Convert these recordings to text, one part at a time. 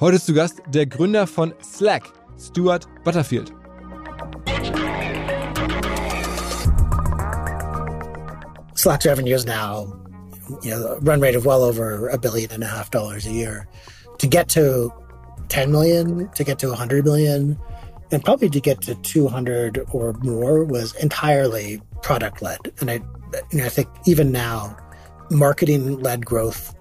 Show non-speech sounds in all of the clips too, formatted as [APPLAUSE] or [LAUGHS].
Heute ist zu Gast der Gründer von Slack, Stewart Butterfield. Slack's revenue is now you know, run rate of well over a billion and a half dollars a year. To get to 10 million, to get to 100 million, and probably to get to 200 or more was entirely product led. And I, you know, I think even now, marketing led growth,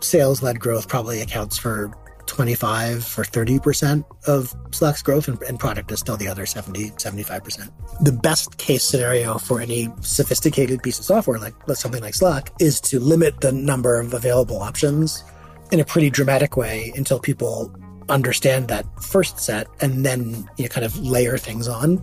sales led growth probably accounts for 25 or 30% of Slack's growth, and, and, product is still the other 70, 75%. The best case scenario for any sophisticated piece of software, like something like Slack, is to limit the number of available options in a pretty dramatic way until people understand that first set and then you know, kind of layer things on.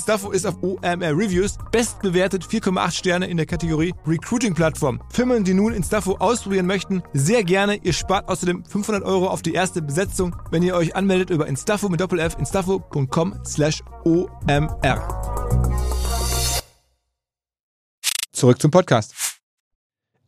Instafo ist auf OMR Reviews bestbewertet 4,8 Sterne in der Kategorie Recruiting Plattform. Firmen, die nun Instafo ausprobieren möchten, sehr gerne. Ihr spart außerdem 500 Euro auf die erste Besetzung, wenn ihr euch anmeldet über Instafo mit Doppel-F, instafo.com slash OMR. Zurück zum Podcast.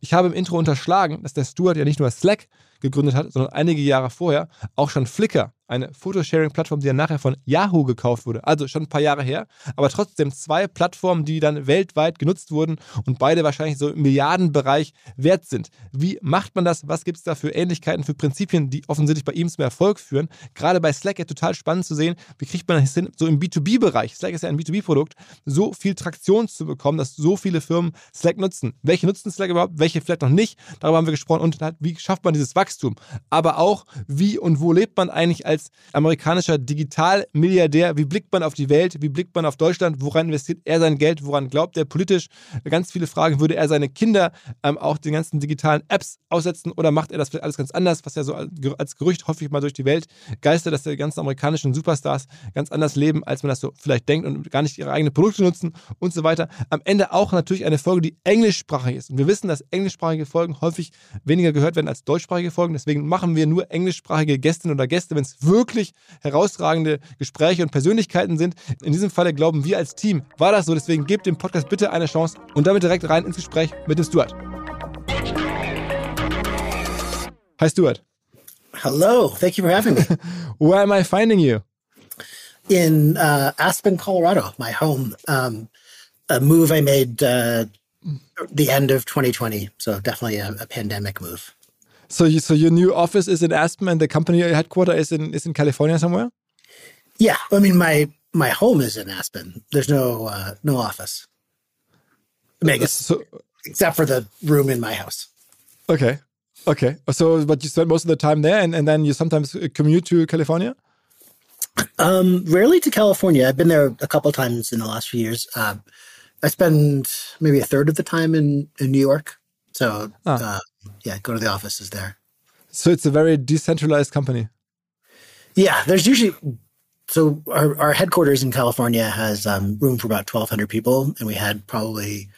Ich habe im Intro unterschlagen, dass der Stuart ja nicht nur Slack gegründet hat, sondern einige Jahre vorher auch schon Flickr eine Photosharing-Plattform, die dann nachher von Yahoo gekauft wurde. Also schon ein paar Jahre her, aber trotzdem zwei Plattformen, die dann weltweit genutzt wurden und beide wahrscheinlich so im Milliardenbereich wert sind. Wie macht man das? Was gibt es da für Ähnlichkeiten, für Prinzipien, die offensichtlich bei ihm zum Erfolg führen? Gerade bei Slack ja total spannend zu sehen, wie kriegt man das hin, so im B2B-Bereich, Slack ist ja ein B2B-Produkt, so viel Traktion zu bekommen, dass so viele Firmen Slack nutzen. Welche nutzen Slack überhaupt, welche vielleicht noch nicht? Darüber haben wir gesprochen und halt, wie schafft man dieses Wachstum? Aber auch, wie und wo lebt man eigentlich als als amerikanischer Digitalmilliardär, wie blickt man auf die Welt, wie blickt man auf Deutschland, woran investiert er sein Geld, woran glaubt er politisch? Ganz viele Fragen, würde er seine Kinder ähm, auch den ganzen digitalen Apps aussetzen oder macht er das vielleicht alles ganz anders, was ja so als Gerücht häufig mal durch die Welt geistert, dass die ganzen amerikanischen Superstars ganz anders leben, als man das so vielleicht denkt und gar nicht ihre eigenen Produkte nutzen und so weiter. Am Ende auch natürlich eine Folge, die englischsprachig ist. Und wir wissen, dass englischsprachige Folgen häufig weniger gehört werden als deutschsprachige Folgen. Deswegen machen wir nur englischsprachige Gästinnen oder Gäste, wenn es wirklich herausragende Gespräche und Persönlichkeiten sind. In diesem Falle glauben wir als Team, war das so. Deswegen gebt dem Podcast bitte eine Chance und damit direkt rein ins Gespräch mit dem Stuart. Hi Stuart. Hello, thank you for having me. [LAUGHS] Where am I finding you? In uh, Aspen, Colorado, my home. Um, a move I made uh, the end of 2020, so definitely a, a pandemic move. So, you, so your new office is in Aspen, and the company headquarters is in is in California somewhere. Yeah, I mean my my home is in Aspen. There's no uh, no office. I mean, I so, except for the room in my house. Okay, okay. So, but you spend most of the time there, and, and then you sometimes commute to California. Um, rarely to California. I've been there a couple times in the last few years. Uh, I spend maybe a third of the time in in New York. So ah. uh, yeah, go to the offices there. So it's a very decentralized company. Yeah, there's usually so our, our headquarters in California has um, room for about 1,200 people, and we had probably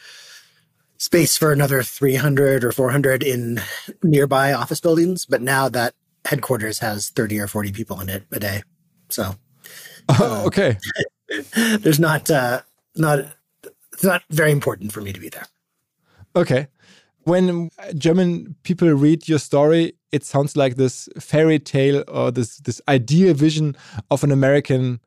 space for another 300 or 400 in nearby office buildings. But now that headquarters has 30 or 40 people in it a day. So, uh, okay. [LAUGHS] there's not uh, not it's not very important for me to be there. Okay. When uh, German people read your story, it sounds like this fairy tale or this this ideal vision of an American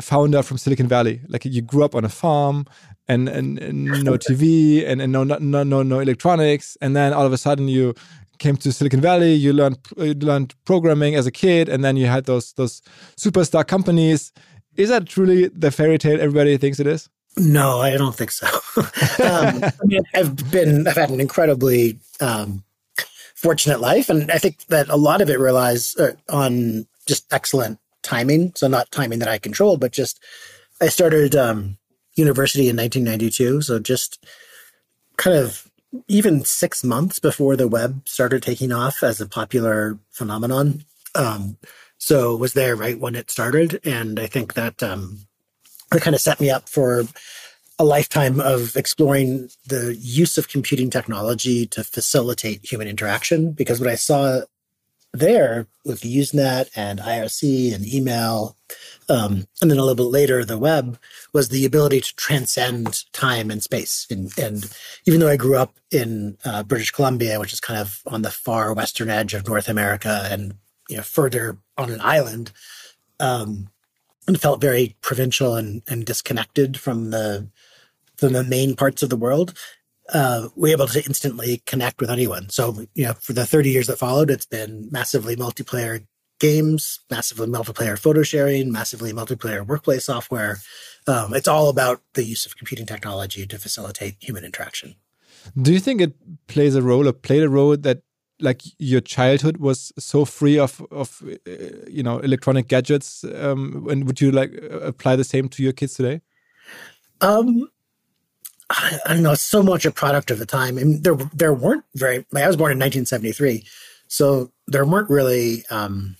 founder from Silicon Valley. Like you grew up on a farm and, and, and no [LAUGHS] TV and, and no, no no no electronics, and then all of a sudden you came to Silicon Valley. You learned you learned programming as a kid, and then you had those those superstar companies. Is that truly the fairy tale everybody thinks it is? No, I don't think so. [LAUGHS] um, I mean, I've been, I've had an incredibly um, fortunate life, and I think that a lot of it relies uh, on just excellent timing. So not timing that I controlled, but just I started um, university in 1992, so just kind of even six months before the web started taking off as a popular phenomenon. Um, so was there right when it started, and I think that um, that kind of set me up for a lifetime of exploring the use of computing technology to facilitate human interaction. Because what I saw there with Usenet and IRC and email, um, and then a little bit later, the web was the ability to transcend time and space. And, and even though I grew up in uh, British Columbia, which is kind of on the far western edge of North America and you know further on an island, um, and felt very provincial and, and disconnected from the from the main parts of the world, uh, we were able to instantly connect with anyone. So, you know, for the 30 years that followed, it's been massively multiplayer games, massively multiplayer photo sharing, massively multiplayer workplace software. Um, it's all about the use of computing technology to facilitate human interaction. Do you think it plays a role or played a role that like your childhood was so free of of uh, you know electronic gadgets um, and would you like apply the same to your kids today? Um I, I, don't know so much a product of the time. Mean, there there weren't very i was born in 1973 so there weren't really um,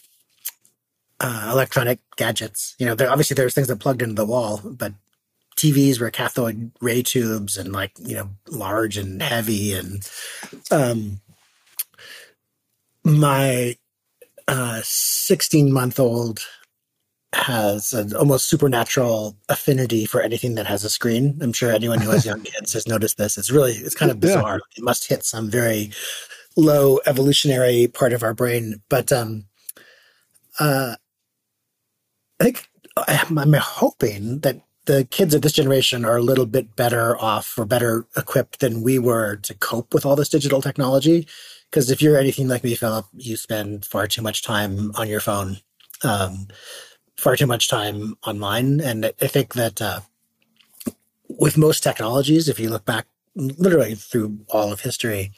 uh, electronic gadgets. You know there, obviously there was things that plugged into the wall but TVs were cathode ray tubes and like you know large and heavy and um my 16 uh, month old has an almost supernatural affinity for anything that has a screen. I'm sure anyone who has young [LAUGHS] kids has noticed this. It's really, it's kind of bizarre. Yeah. It must hit some very low evolutionary part of our brain. But um, uh, I think I'm, I'm hoping that the kids of this generation are a little bit better off or better equipped than we were to cope with all this digital technology. Because if you're anything like me, Philip, you spend far too much time on your phone, um, far too much time online. And I think that uh, with most technologies, if you look back literally through all of history,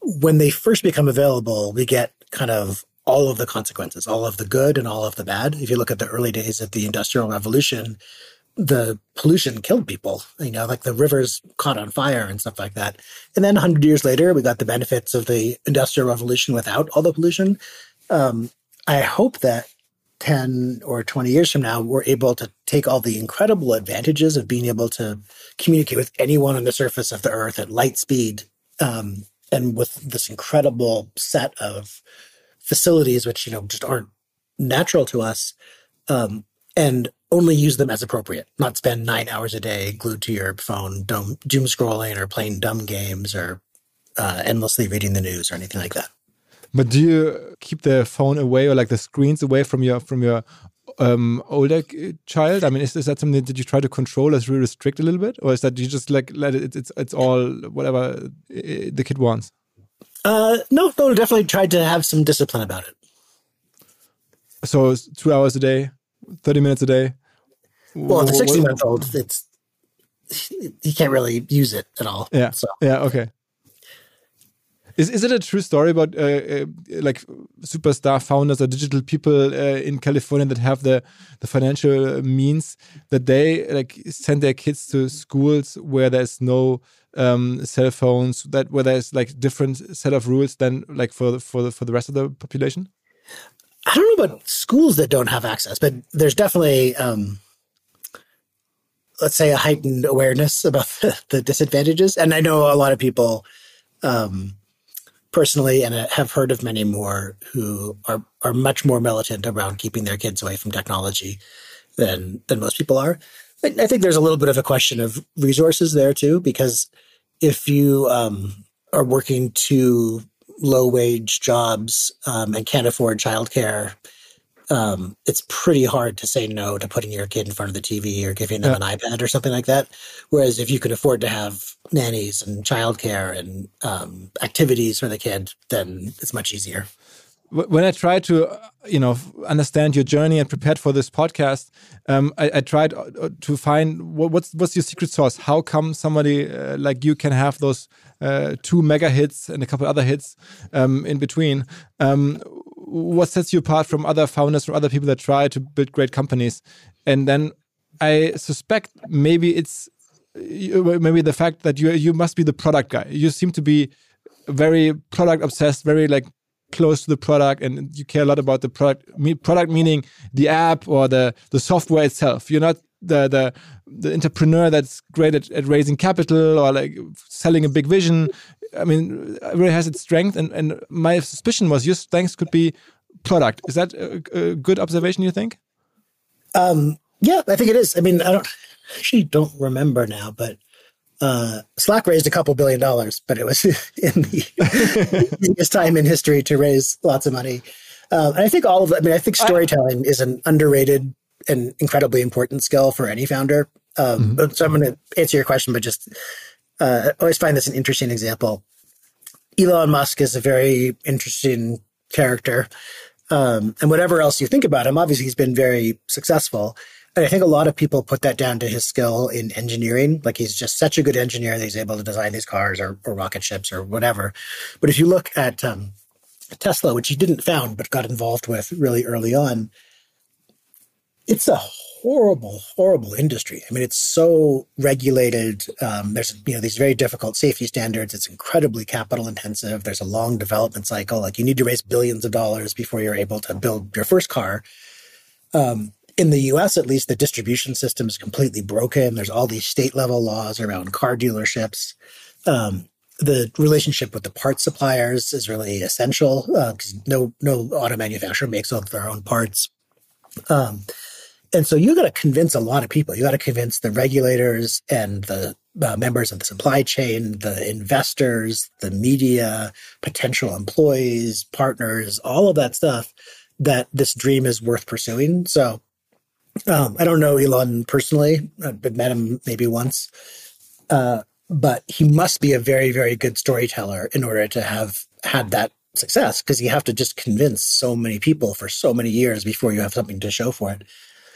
when they first become available, we get kind of all of the consequences, all of the good and all of the bad. If you look at the early days of the Industrial Revolution, the pollution killed people, you know, like the rivers caught on fire and stuff like that. And then 100 years later, we got the benefits of the Industrial Revolution without all the pollution. Um, I hope that 10 or 20 years from now, we're able to take all the incredible advantages of being able to communicate with anyone on the surface of the earth at light speed um, and with this incredible set of facilities, which, you know, just aren't natural to us. Um, and only use them as appropriate, not spend nine hours a day glued to your phone, doom, doom scrolling or playing dumb games or uh, endlessly reading the news or anything like that. But do you keep the phone away or like the screens away from your from your um, older child? I mean, is, is that something that you try to control as restrict a little bit, or is that you just like let it? It's it's all whatever the kid wants. Uh, no, no, definitely tried to have some discipline about it. So two hours a day, thirty minutes a day. Well, the 16 month old, it's he can't really use it at all. Yeah. So. Yeah. Okay. Is is it a true story about uh, uh, like superstar founders or digital people uh, in California that have the the financial means that they like send their kids to schools where there's no um, cell phones that where there's like different set of rules than like for the, for the, for the rest of the population? I don't know about schools that don't have access, but there's definitely um, let's say a heightened awareness about [LAUGHS] the, the disadvantages. And I know a lot of people um, personally, and I have heard of many more who are are much more militant around keeping their kids away from technology than than most people are. I think there's a little bit of a question of resources there too, because if you um, are working two low wage jobs um, and can't afford childcare, um, it's pretty hard to say no to putting your kid in front of the TV or giving them yeah. an iPad or something like that. Whereas if you can afford to have nannies and childcare and um, activities for the kid, then it's much easier. When I tried to, uh, you know, understand your journey and prepared for this podcast, um, I, I, tried uh, to find what, what's what's your secret sauce. How come somebody uh, like you can have those uh, two mega hits and a couple other hits um, in between? What sets you apart from other founders, from other people that try to build great companies? And then I suspect maybe it's uh, maybe the fact that you you must be the product guy. You seem to be very product obsessed, very like close to the product, and you care a lot about the product. Product meaning the app or the the software itself. You're not the the the entrepreneur that's great at, at raising capital or like selling a big vision. I mean, it really has its strength. And, and my suspicion was your strength could be product. Is that a, a good observation, you think? Um, yeah, I think it is. I mean, I don't actually don't remember now, but uh, Slack raised a couple billion dollars, but it was [LAUGHS] in the [LAUGHS] biggest time in history to raise lots of money. Uh, and I think all of I mean, I think storytelling I, is an underrated and incredibly important skill for any founder. Um, mm-hmm. So I'm going to answer your question, but just uh, I always find this an interesting example. Elon Musk is a very interesting character. Um, and whatever else you think about him, obviously he's been very successful. And I think a lot of people put that down to his skill in engineering. Like he's just such a good engineer that he's able to design these cars or, or rocket ships or whatever. But if you look at um, Tesla, which he didn't found but got involved with really early on, it's a horrible, horrible industry. I mean, it's so regulated. Um, there's you know these very difficult safety standards. It's incredibly capital intensive. There's a long development cycle. Like you need to raise billions of dollars before you're able to build your first car. Um, in the U.S., at least, the distribution system is completely broken. There's all these state level laws around car dealerships. Um, the relationship with the parts suppliers is really essential because uh, no no auto manufacturer makes all of their own parts. Um, and so you got to convince a lot of people. You got to convince the regulators and the uh, members of the supply chain, the investors, the media, potential employees, partners, all of that stuff that this dream is worth pursuing. So um, I don't know Elon personally, I've met him maybe once. Uh, but he must be a very, very good storyteller in order to have had that success because you have to just convince so many people for so many years before you have something to show for it.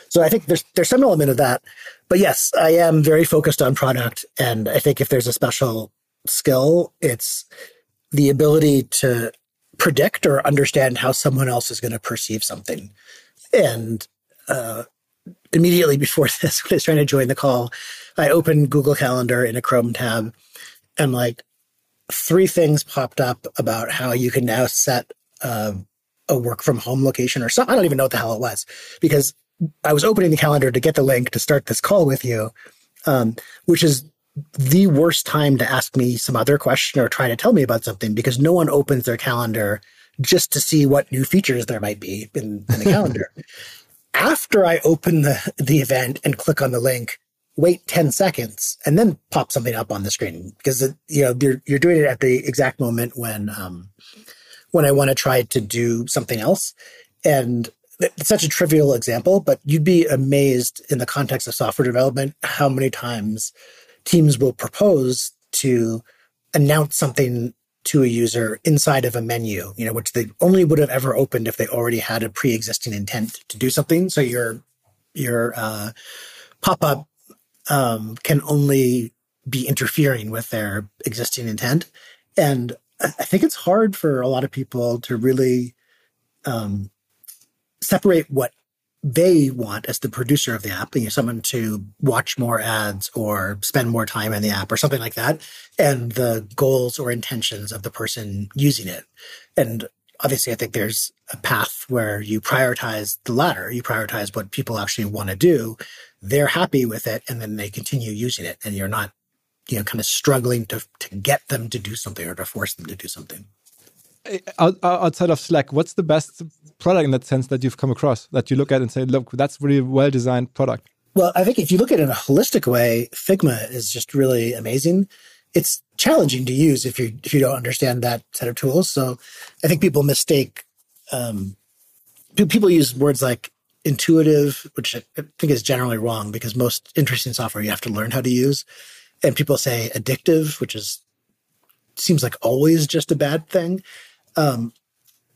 So I think there's there's some element of that. But yes, I am very focused on product. And I think if there's a special skill, it's the ability to predict or understand how someone else is going to perceive something. And uh, immediately before [LAUGHS] this, when I was trying to join the call, I opened Google Calendar in a Chrome tab and like three things popped up about how you can now set uh, a work from home location or something. I don't even know what the hell it was because I was opening the calendar to get the link to start this call with you, um, which is the worst time to ask me some other question or try to tell me about something because no one opens their calendar just to see what new features there might be in, in the [LAUGHS] calendar. After I open the, the event and click on the link, wait 10 seconds and then pop something up on the screen because it, you know you're, you're doing it at the exact moment when um, when I want to try to do something else. And it's such a trivial example, but you'd be amazed in the context of software development how many times teams will propose to announce something to a user inside of a menu, you know, which they only would have ever opened if they already had a pre-existing intent to do something. So your your uh, pop-up um, can only be interfering with their existing intent, and I think it's hard for a lot of people to really um, separate what they want as the producer of the app, you know, someone to watch more ads or spend more time in the app or something like that, and the goals or intentions of the person using it. And obviously, I think there's a path where you prioritize the latter. You prioritize what people actually want to do. They're happy with it, and then they continue using it, and you're not, you know, kind of struggling to to get them to do something or to force them to do something outside of Slack, what's the best product in that sense that you've come across that you look at and say, look, that's really well designed product? Well, I think if you look at it in a holistic way, Figma is just really amazing. It's challenging to use if you if you don't understand that set of tools. So I think people mistake um, people use words like intuitive, which I think is generally wrong because most interesting software you have to learn how to use. And people say addictive, which is seems like always just a bad thing. Um,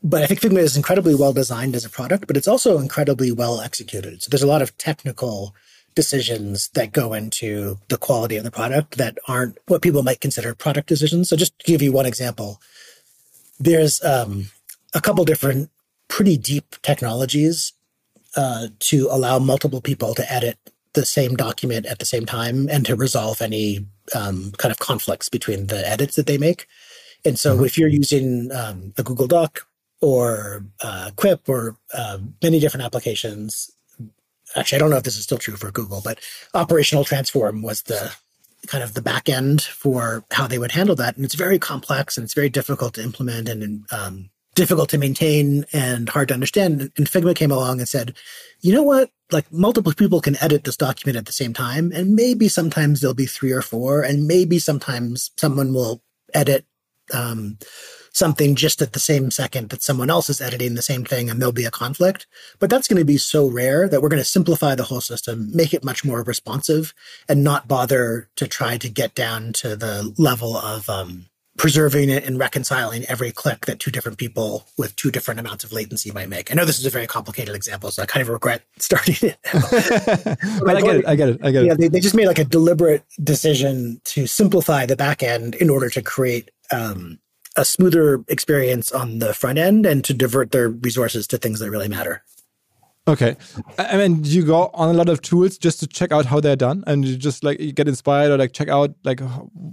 but I think Figma is incredibly well designed as a product, but it's also incredibly well executed. So there's a lot of technical decisions that go into the quality of the product that aren't what people might consider product decisions. So just to give you one example, there's um, a couple different pretty deep technologies uh, to allow multiple people to edit the same document at the same time and to resolve any um, kind of conflicts between the edits that they make. And so mm-hmm. if you're using um, a Google Doc or uh, Quip or uh, many different applications, actually, I don't know if this is still true for Google, but operational transform was the kind of the back end for how they would handle that. And it's very complex and it's very difficult to implement and um, difficult to maintain and hard to understand. And Figma came along and said, you know what? Like multiple people can edit this document at the same time. And maybe sometimes there'll be three or four. And maybe sometimes someone will edit um, something just at the same second that someone else is editing the same thing and there'll be a conflict. But that's going to be so rare that we're going to simplify the whole system, make it much more responsive and not bother to try to get down to the level of, um, preserving it and reconciling every click that two different people with two different amounts of latency might make. I know this is a very complicated example, so I kind of regret [LAUGHS] starting it. [LAUGHS] but I get it. I get it. I get it. They, they, just made like a deliberate decision to simplify the back end in order to create um, a smoother experience on the front end and to divert their resources to things that really matter. Okay. I mean, you go on a lot of tools just to check out how they're done and you just like you get inspired or like check out like,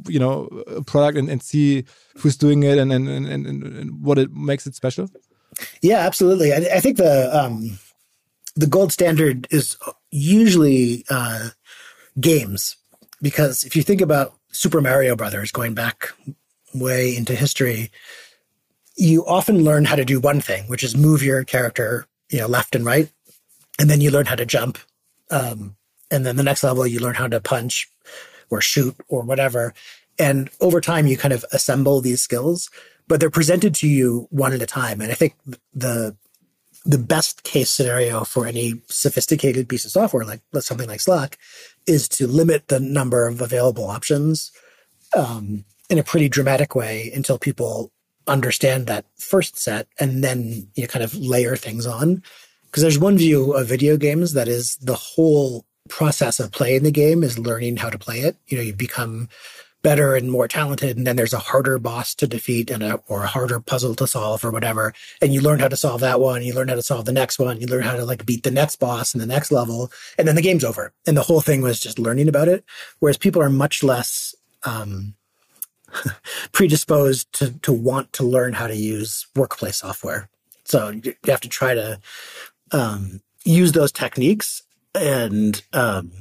you know, a product and, and see who's doing it and, and, and, and what it makes it special? Yeah, absolutely. I, I think the, um, the gold standard is usually uh, games because if you think about Super Mario Brothers going back way into history, you often learn how to do one thing, which is move your character, you know, left and right and then you learn how to jump. Um, and then the next level, you learn how to punch or shoot or whatever. And over time, you kind of assemble these skills, but they're presented to you one at a time. And I think the the best case scenario for any sophisticated piece of software, like something like Slack, is to limit the number of available options um, in a pretty dramatic way until people understand that first set, and then you know, kind of layer things on. Because there's one view of video games that is the whole process of playing the game is learning how to play it. You know, you become better and more talented, and then there's a harder boss to defeat and a or a harder puzzle to solve or whatever. And you learn how to solve that one, you learn how to solve the next one, you learn how to like beat the next boss and the next level, and then the game's over. And the whole thing was just learning about it. Whereas people are much less um, [LAUGHS] predisposed to to want to learn how to use workplace software. So you have to try to um, use those techniques and um,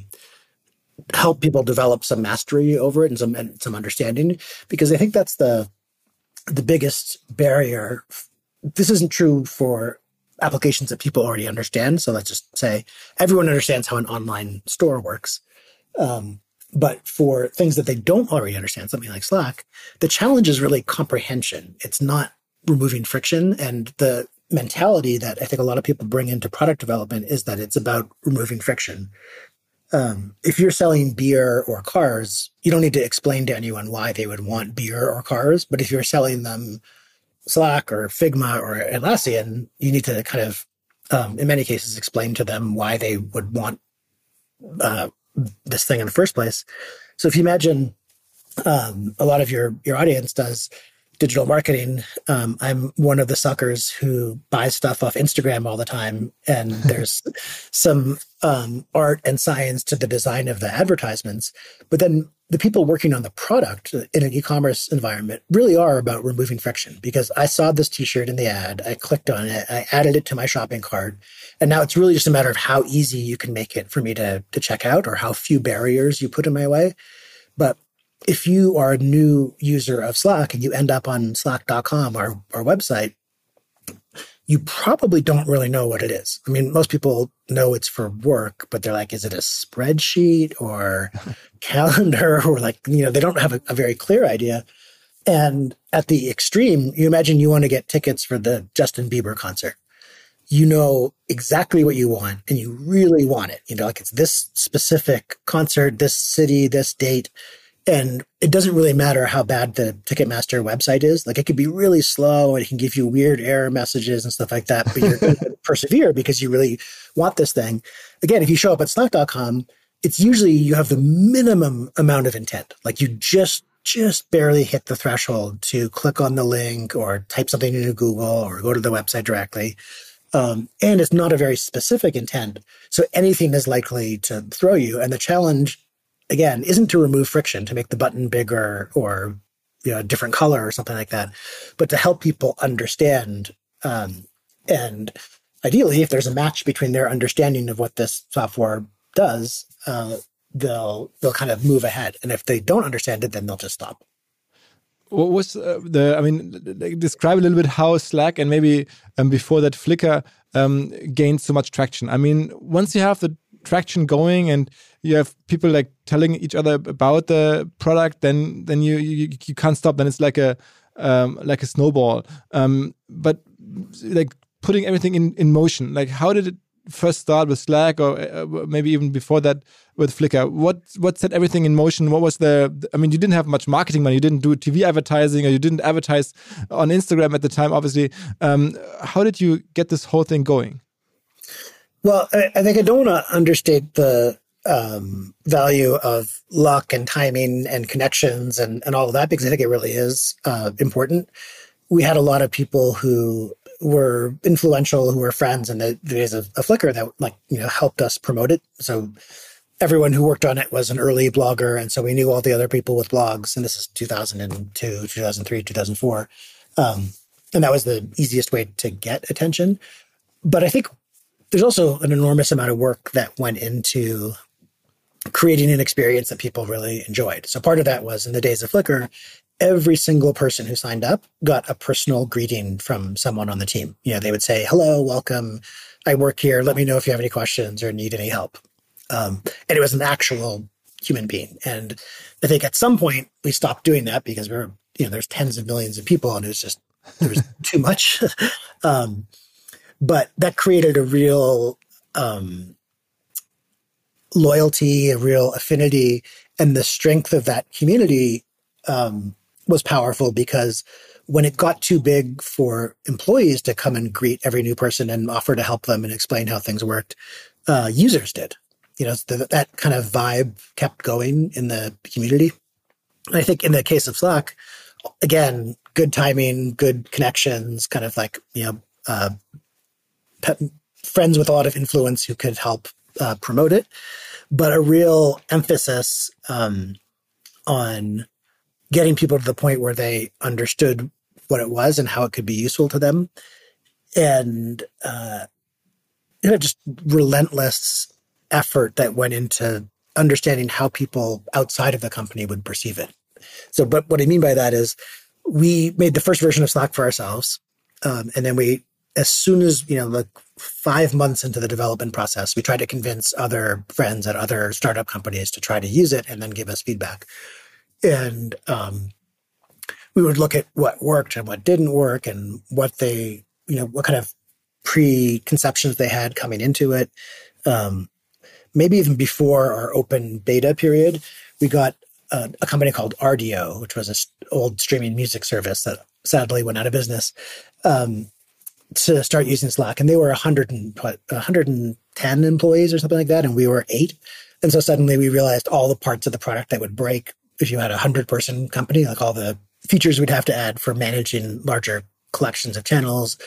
help people develop some mastery over it and some and some understanding because I think that's the the biggest barrier. This isn't true for applications that people already understand. So let's just say everyone understands how an online store works. Um, but for things that they don't already understand, something like Slack, the challenge is really comprehension. It's not removing friction. And the mentality that I think a lot of people bring into product development is that it's about removing friction. Um, if you're selling beer or cars, you don't need to explain to anyone why they would want beer or cars. But if you're selling them Slack or Figma or Atlassian, you need to kind of, um, in many cases, explain to them why they would want uh, this thing in the first place. So if you imagine um, a lot of your your audience does digital marketing, um, I'm one of the suckers who buys stuff off Instagram all the time. And [LAUGHS] there's some um, art and science to the design of the advertisements. But then the people working on the product in an e-commerce environment really are about removing friction because I saw this t-shirt in the ad, I clicked on it, I added it to my shopping cart, and now it's really just a matter of how easy you can make it for me to to check out or how few barriers you put in my way. But if you are a new user of Slack and you end up on slack.com, our, our website, you probably don't really know what it is. I mean, most people know it's for work, but they're like, is it a spreadsheet or [LAUGHS] calendar or like, you know, they don't have a, a very clear idea. And at the extreme, you imagine you want to get tickets for the Justin Bieber concert. You know exactly what you want and you really want it. You know, like it's this specific concert, this city, this date. And it doesn't really matter how bad the Ticketmaster website is. Like it could be really slow and it can give you weird error messages and stuff like that, but you're going [LAUGHS] to persevere because you really want this thing. Again, if you show up at slack.com, it's usually you have the minimum amount of intent. Like you just just barely hit the threshold to click on the link or type something into Google or go to the website directly. Um, and it's not a very specific intent. So anything is likely to throw you. And the challenge, again, isn't to remove friction, to make the button bigger or you know, a different color or something like that, but to help people understand. Um, and ideally, if there's a match between their understanding of what this software does, uh, they'll they'll kind of move ahead, and if they don't understand it, then they'll just stop. What was uh, the? I mean, describe a little bit how Slack and maybe um, before that Flickr um, gained so much traction. I mean, once you have the traction going and you have people like telling each other about the product, then then you you, you can't stop. Then it's like a um, like a snowball. Um, but like putting everything in in motion. Like, how did it first start with Slack, or uh, maybe even before that with Flickr? What what set everything in motion? What was the? I mean, you didn't have much marketing money. You didn't do TV advertising, or you didn't advertise on Instagram at the time. Obviously, um, how did you get this whole thing going? Well, I, think I don't want to understate the um, value of luck and timing and connections and, and all of that because I think it really is uh, important. We had a lot of people who were influential who were friends in the, days of, of Flickr that like you know helped us promote it. So everyone who worked on it was an early blogger, and so we knew all the other people with blogs. And this is 2002, 2003, 2004, um, and that was the easiest way to get attention. But I think there's also an enormous amount of work that went into creating an experience that people really enjoyed. So part of that was in the days of Flickr, every single person who signed up got a personal greeting from someone on the team. You know, they would say, hello, welcome. I work here. Let me know if you have any questions or need any help. Um, and it was an actual human being. And I think at some point we stopped doing that because we were, you know, there's tens of millions of people and it was just, there was [LAUGHS] too much. [LAUGHS] um, but that created a real, um, loyalty, a real affinity, and the strength of that community um, was powerful because when it got too big for employees to come and greet every new person and offer to help them and explain how things worked, uh, users did. You know, the, that kind of vibe kept going in the community. And I think in the case of Slack, again, good timing, good connections, kind of like, you know, uh, pe- friends with a lot of influence who could help uh, promote it, but a real emphasis um, on getting people to the point where they understood what it was and how it could be useful to them. And, uh, you know, just relentless effort that went into understanding how people outside of the company would perceive it. So, but what I mean by that is we made the first version of Slack for ourselves. Um, and then we, as soon as, you know, like five months into the development process, we tried to convince other friends at other startup companies to try to use it and then give us feedback. And um, we would look at what worked and what didn't work and what they you know what kind of preconceptions they had coming into it. Um, maybe even before our open beta period we got a, a company called Rdio, which was an old streaming music service that sadly went out of business. Um, to start using slack and they were 100 and what 110 employees or something like that and we were eight and so suddenly we realized all the parts of the product that would break if you had a hundred person company, like all the features we'd have to add for managing larger collections of channels.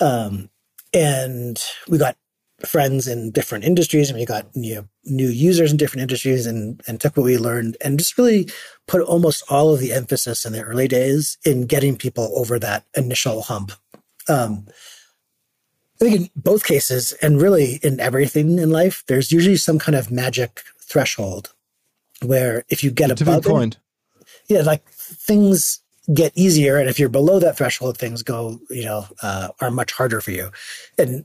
Um, and we got friends in different industries and we got you know, new users in different industries and, and took what we learned and just really put almost all of the emphasis in the early days in getting people over that initial hump. Um, I think in both cases, and really in everything in life, there's usually some kind of magic threshold where if you get a above point. It, yeah, like things get easier. And if you're below that threshold, things go, you know, uh, are much harder for you. And,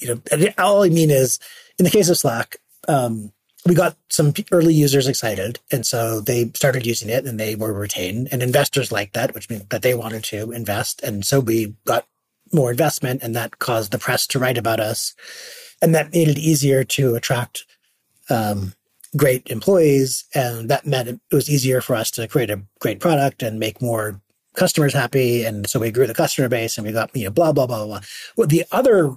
you know, all I mean is in the case of Slack, um, we got some early users excited. And so they started using it and they were retained and investors liked that, which meant that they wanted to invest. And so we got more investment and that caused the press to write about us. And that made it easier to attract, um, great employees. And that meant it was easier for us to create a great product and make more customers happy. And so we grew the customer base and we got, you know, blah, blah, blah, blah. Well, the other,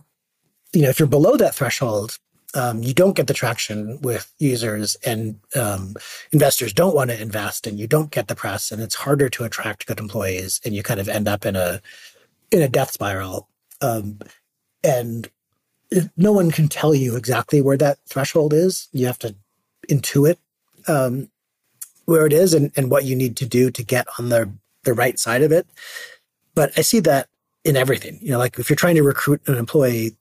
you know, if you're below that threshold, um, you don't get the traction with users and um, investors don't want to invest and you don't get the press and it's harder to attract good employees and you kind of end up in a in a death spiral. Um, and no one can tell you exactly where that threshold is. You have to intuit um, where it is and, and what you need to do to get on the the right side of it. But i see that in everything. You know like if you're trying to recruit an employee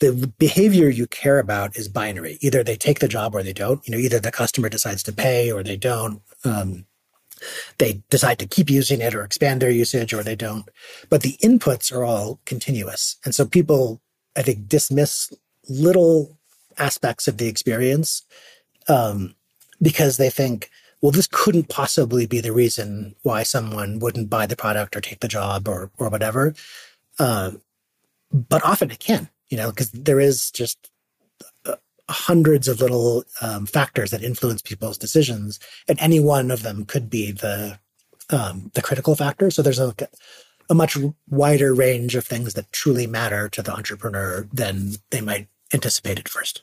the behavior you care about is binary. Either they take the job or they don't. You know, either the customer decides to pay or they don't. Um, they decide to keep using it or expand their usage or they don't. But the inputs are all continuous. And so people, I think, dismiss little aspects of the experience um, because they think, well, this couldn't possibly be the reason why someone wouldn't buy the product or take the job or or whatever. Uh, but often it can you know, because there is just uh, hundreds of little um, factors that influence people's decisions, and any one of them could be the um, the critical factor. So there's a a much wider range of things that truly matter to the entrepreneur than they might anticipate at first.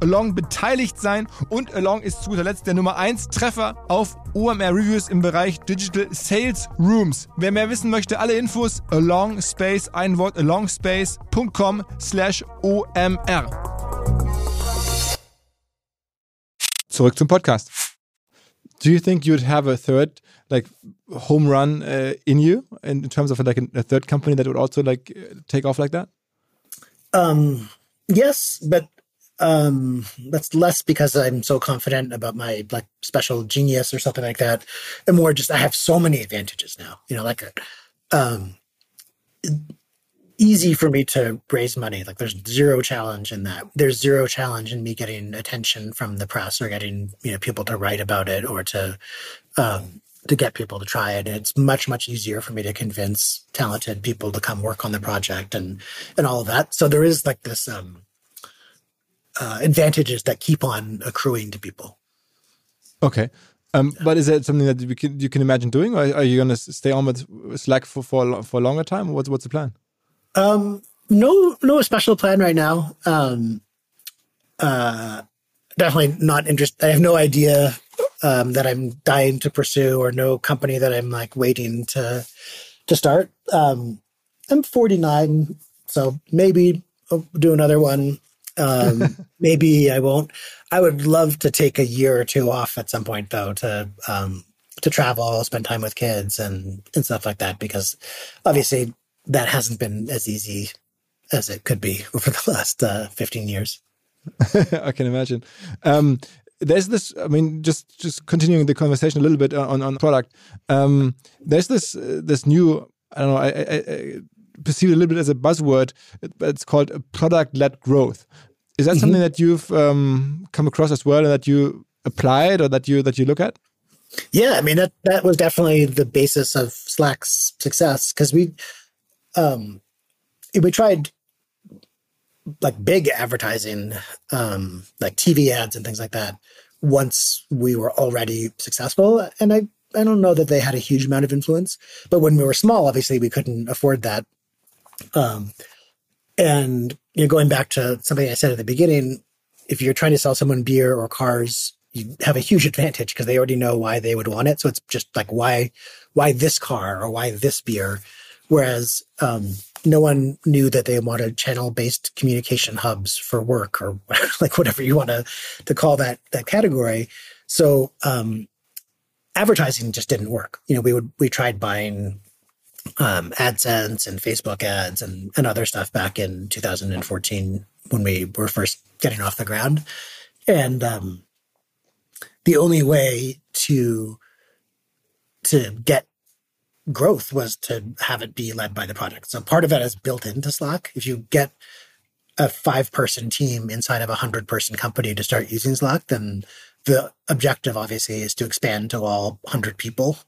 Along beteiligt sein und Along ist zu guter Letzt der Nummer 1 Treffer auf OMR Reviews im Bereich Digital Sales Rooms. Wer mehr wissen möchte, alle Infos Along Space, ein Wort alongspace.com slash OMR. Zurück zum Podcast. Do you think you'd have a third like home run uh, in you in, terms of like a, a, third company that would also like take off like that? Um, yes, but um, that's less because I'm so confident about my like special genius or something like that, and more just I have so many advantages now. You know, like a, um, easy for me to raise money. Like there's zero challenge in that. There's zero challenge in me getting attention from the press or getting you know people to write about it or to um, to get people to try it. And it's much, much easier for me to convince talented people to come work on the project and, and all of that. So there is like this, um, uh, advantages that keep on accruing to people. Okay. Um, but is that something that you can, you can imagine doing, or are you going to stay on with Slack for, for, for a longer time? What's, what's the plan? Um, no, no special plan right now. Um, uh, definitely not interested. I have no idea um, that I'm dying to pursue or no company that I'm like waiting to to start. Um, I'm 49, so maybe I'll do another one. Um, [LAUGHS] maybe I won't. I would love to take a year or two off at some point though to um, to travel, spend time with kids and and stuff like that because obviously that hasn't been as easy as it could be [LAUGHS] over the last uh, 15 years. [LAUGHS] I can imagine. Um, there's this. I mean, just just continuing the conversation a little bit on on product. Um, there's this uh, this new. I don't know. I, I, I perceive it a little bit as a buzzword. It's called product led growth. Is that mm -hmm. something that you've um, come across as well, and that you applied or that you that you look at? Yeah, I mean that that was definitely the basis of Slack's success because we um we tried like big advertising, um, like TV ads and things like that, once we were already successful. And I, I don't know that they had a huge amount of influence, but when we were small, obviously we couldn't afford that. Um, and you know, going back to something I said at the beginning, if you're trying to sell someone beer or cars, you have a huge advantage because they already know why they would want it. So it's just like why, why this car or why this beer. Whereas um, no one knew that they wanted channel based communication hubs for work or [LAUGHS] like whatever you want to, to call that, that category. So, um, advertising just didn't work. You know, we would, we tried buying, um, AdSense and Facebook ads and, and other stuff back in 2014 when we were first getting off the ground. And, um, the only way to, to get growth was to have it be led by the product. So part of that is built into Slack. If you get a five person team inside of a hundred person company to start using Slack, then the objective obviously is to expand to all hundred people.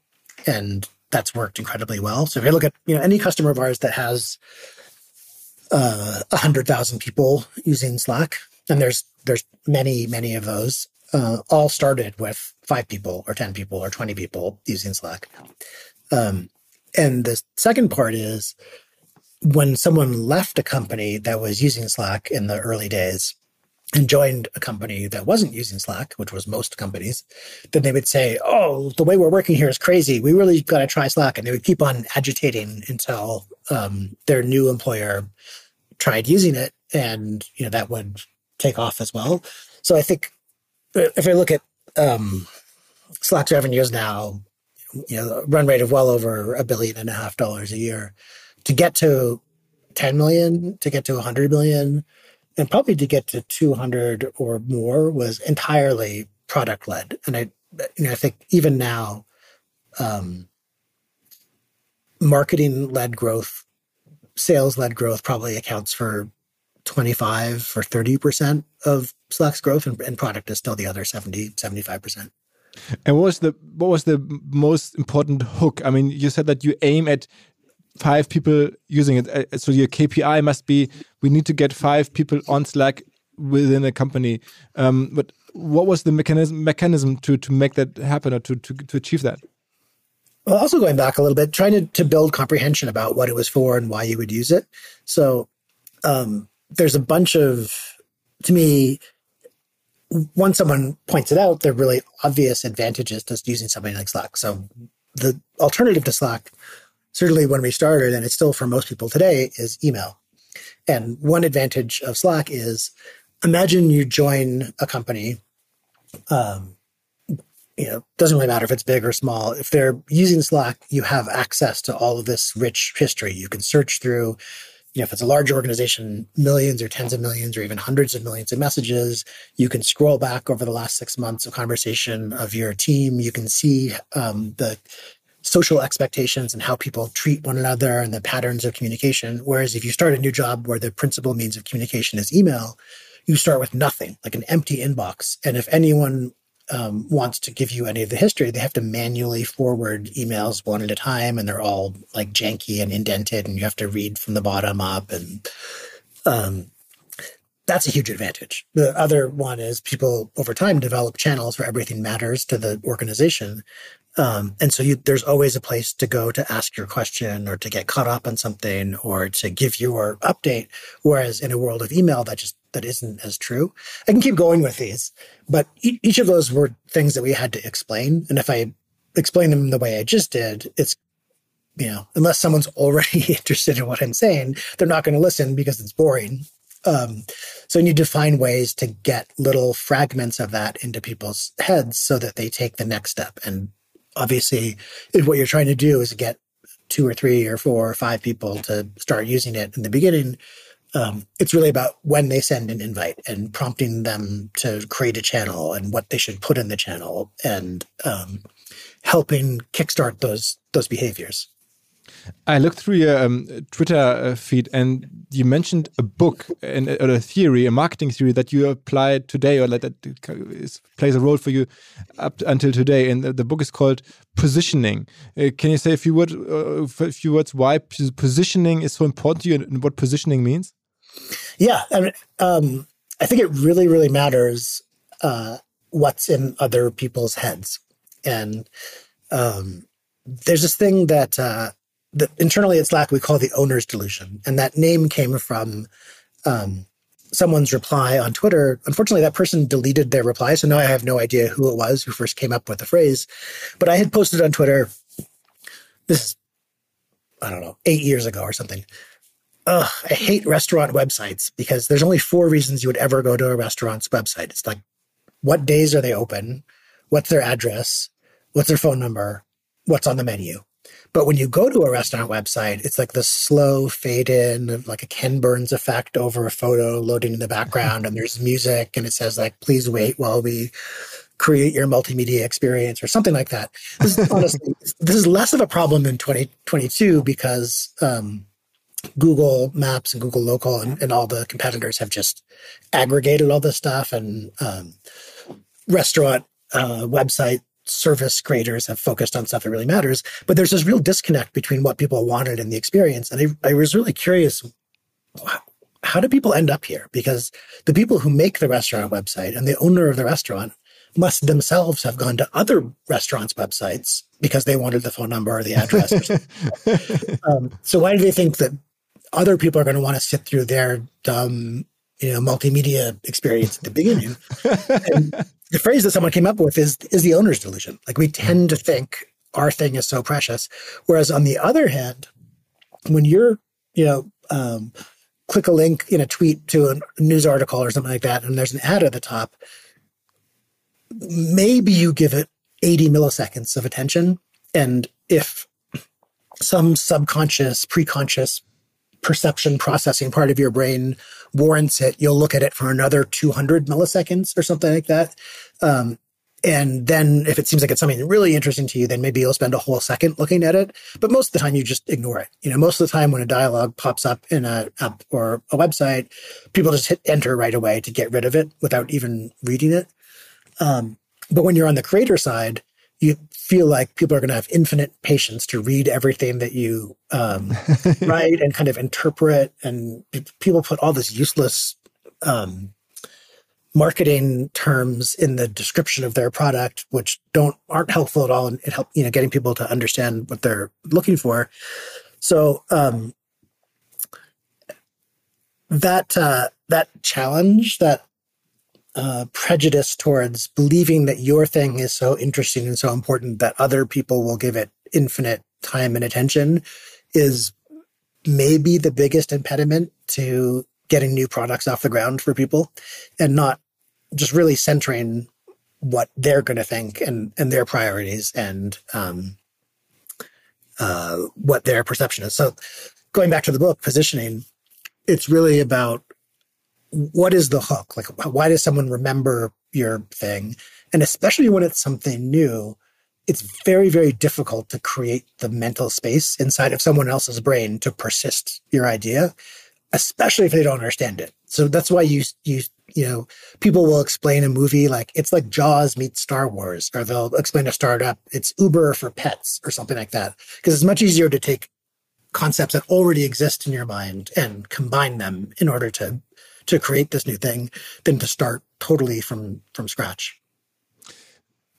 And that's worked incredibly well. So if you look at, you know, any customer of ours that has uh, hundred thousand people using Slack, and there's there's many many of those, uh, all started with five people or ten people or twenty people using Slack. Um, and the second part is when someone left a company that was using Slack in the early days and joined a company that wasn't using Slack, which was most companies, then they would say, Oh, the way we're working here is crazy. We really got to try Slack. And they would keep on agitating until um, their new employer tried using it. And, you know, that would take off as well. So I think if I look at um, Slack's revenues now, you know, run rate of well over a billion and a half dollars a year. To get to 10 million, to get to 100 million, and probably to get to 200 or more was entirely product led. And I, you know, I think even now, um, marketing led growth, sales led growth probably accounts for 25 or 30% of Slack's growth, and, and product is still the other 70, 75%. And what was the what was the most important hook? I mean, you said that you aim at five people using it, uh, so your KPI must be we need to get five people on Slack within a company. Um, but what was the mechanism mechanism to to make that happen or to to, to achieve that? Well, also going back a little bit, trying to, to build comprehension about what it was for and why you would use it. So um, there's a bunch of, to me, once someone points it out, there are really obvious advantages to using something like Slack. So the alternative to Slack, certainly when we started, and it's still for most people today, is email. And one advantage of Slack is imagine you join a company. Um, you know, doesn't really matter if it's big or small. If they're using Slack, you have access to all of this rich history. You can search through you know, if it's a large organization, millions or tens of millions or even hundreds of millions of messages, you can scroll back over the last six months of conversation of your team. You can see um, the social expectations and how people treat one another and the patterns of communication. Whereas if you start a new job where the principal means of communication is email, you start with nothing, like an empty inbox. And if anyone um, wants to give you any of the history, they have to manually forward emails one at a time, and they're all like janky and indented, and you have to read from the bottom up, and um, that's a huge advantage. The other one is people over time develop channels where everything matters to the organization. Um, and so you, there's always a place to go to ask your question or to get caught up on something or to give your update. Whereas in a world of email, that just that isn't as true. I can keep going with these, but e- each of those were things that we had to explain. And if I explain them the way I just did, it's you know, unless someone's [LAUGHS] already interested in what I'm saying, they're not going to listen because it's boring. Um, so you need to find ways to get little fragments of that into people's heads so that they take the next step. And obviously, if what you're trying to do is get two or three or four or five people to start using it in the beginning, um, it's really about when they send an invite and prompting them to create a channel and what they should put in the channel and um, helping kickstart those those behaviors. I looked through your um, Twitter uh, feed, and you mentioned a book and or a theory, a marketing theory that you applied today, or that is, plays a role for you up until today. And the, the book is called Positioning. Uh, can you say a few words? Uh, a few words why positioning is so important to you, and what positioning means? Yeah, I, um, I think it really, really matters uh, what's in other people's heads, and um, there's this thing that that internally at Slack we call the owner's delusion, and that name came from um, someone's reply on Twitter. Unfortunately, that person deleted their reply, so now I have no idea who it was who first came up with the phrase. But I had posted on Twitter this, I don't know, eight years ago or something. Ugh, I hate restaurant websites because there's only four reasons you would ever go to a restaurant's website. It's like, what days are they open? What's their address? What's their phone number? What's on the menu? But when you go to a restaurant website, it's like the slow fade in of like a Ken Burns effect over a photo loading in the background, and there's music, and it says like, "Please wait while we create your multimedia experience" or something like that. This is [LAUGHS] honestly, this is less of a problem in 2022 because um, Google Maps and Google Local and, and, all the competitors have just aggregated all this stuff, and um, restaurant uh, website service creators have focused on stuff that really matters. But there's this real disconnect between what people wanted and the experience. And I, I was really curious how do people end up here? Because the people who make the restaurant website and the owner of the restaurant must themselves have gone to other restaurants' websites because they wanted the phone number or the address. Or [LAUGHS] um, so why do they think that other people are going to want to sit through their dumb, you know, multimedia experience at the beginning? and [LAUGHS] the phrase that someone came up with is is the owner's delusion. Like we tend to think our thing is so precious, whereas on the other hand, when you're you know um, click a link in a tweet to a news article or something like that, and there's an ad at the top, maybe you give it 80 milliseconds of attention, and if some subconscious, preconscious perception processing part of your brain warrants it, you'll look at it for another 200 milliseconds or something like that. Um, and then if it seems like it's something really interesting to you, then maybe you'll spend a whole second looking at it. But most of the time you just ignore it. You know, most of the time when a dialogue pops up in a app or a website, people just hit enter right away to get rid of it without even reading it. Um, but when you're on the creator side, you feel like people are going to have infinite patience to read everything that you um, [LAUGHS] write and kind of interpret. And people put all this useless um, marketing terms in the description of their product, which don't aren't helpful at all in, help you know getting people to understand what they're looking for. So um, that uh, that challenge, that uh, prejudice towards believing that your thing is so interesting and so important that other people will give it infinite time and attention, is maybe the biggest impediment to getting new products off the ground for people and not just really centering what they're going to think and and their priorities and um, uh, what their perception is. So, going back to the book, positioning, it's really about what is the hook? Like, why does someone remember your thing? And especially when it's something new, it's very, very difficult to create the mental space inside of someone else's brain to persist your idea, especially if they don't understand it. So that's why you you you know, people will explain a movie like it's like Jaws meets Star Wars, or they'll explain a startup, it's Uber for pets or something like that. Because it's much easier to take concepts that already exist in your mind and combine them in order to to create this new thing than to start totally from from scratch.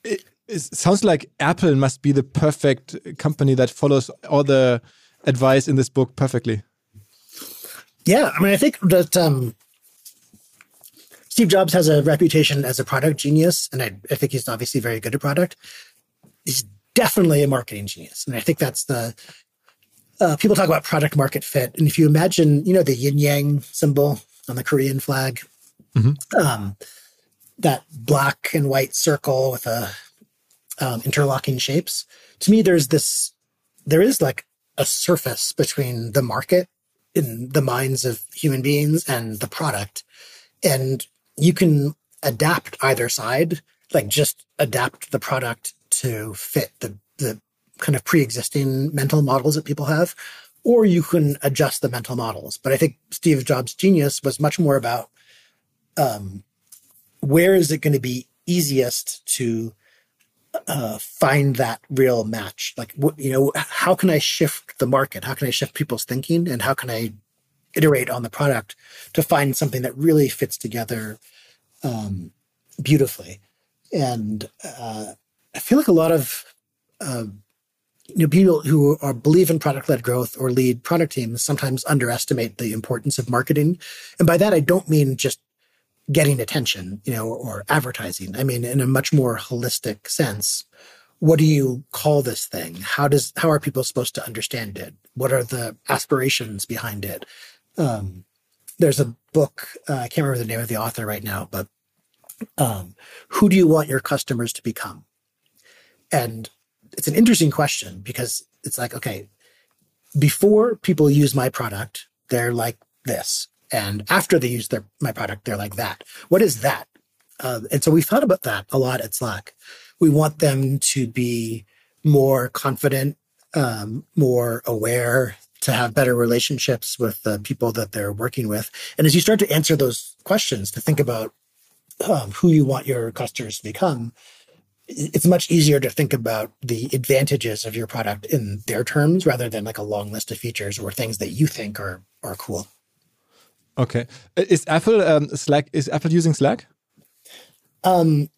It, it sounds like Apple must be the perfect company that follows all the advice in this book perfectly. Yeah, I mean, I think that um, Steve Jobs has a reputation as a product genius, and I, I think he's obviously very good at product. He's definitely a marketing genius, and I think that's the uh, people talk about product market fit, and if you imagine, you know, the yin yang symbol on the Korean flag, mm-hmm. um, that black and white circle with a um, interlocking shapes. To me, there's this, there is like a surface between the market in the minds of human beings and the product. And you can adapt either side, like just adapt the product to fit the, the kind of pre-existing mental models that people have, or you can adjust the mental models. But I think Steve Jobs' genius was much more about um, where is it going to be easiest to uh, find that real match? Like, what, you know, how can I shift the market? How can I shift people's thinking? And how can I iterate on the product to find something that really fits together um, beautifully? And uh, I feel like a lot of uh, you know people who are believe in product led growth or lead product teams sometimes underestimate the importance of marketing. And by that, I don't mean just getting attention, you know, or advertising. I mean, in a much more holistic sense, what do you call this thing? How does how are people supposed to understand it? What are the aspirations behind it? Um, there's a book uh, I can't remember the name of the author right now, but um, who do you want your customers to become? And it's an interesting question because it's like, okay, before people use my product, they're like this, and after they use their my product, they're like that. What is that? Uh, and so we thought about that a lot at Slack. We want them to be more confident, um, more aware, to have better relationships with the people that they're working with. And as you start to answer those questions, to think about um, who you want your customers to become, it's much easier to think about the advantages of your product in their terms rather than like a long list of features or things that you think are are cool. Okay. Is Apple um, Slack? Is Apple using Slack? Um,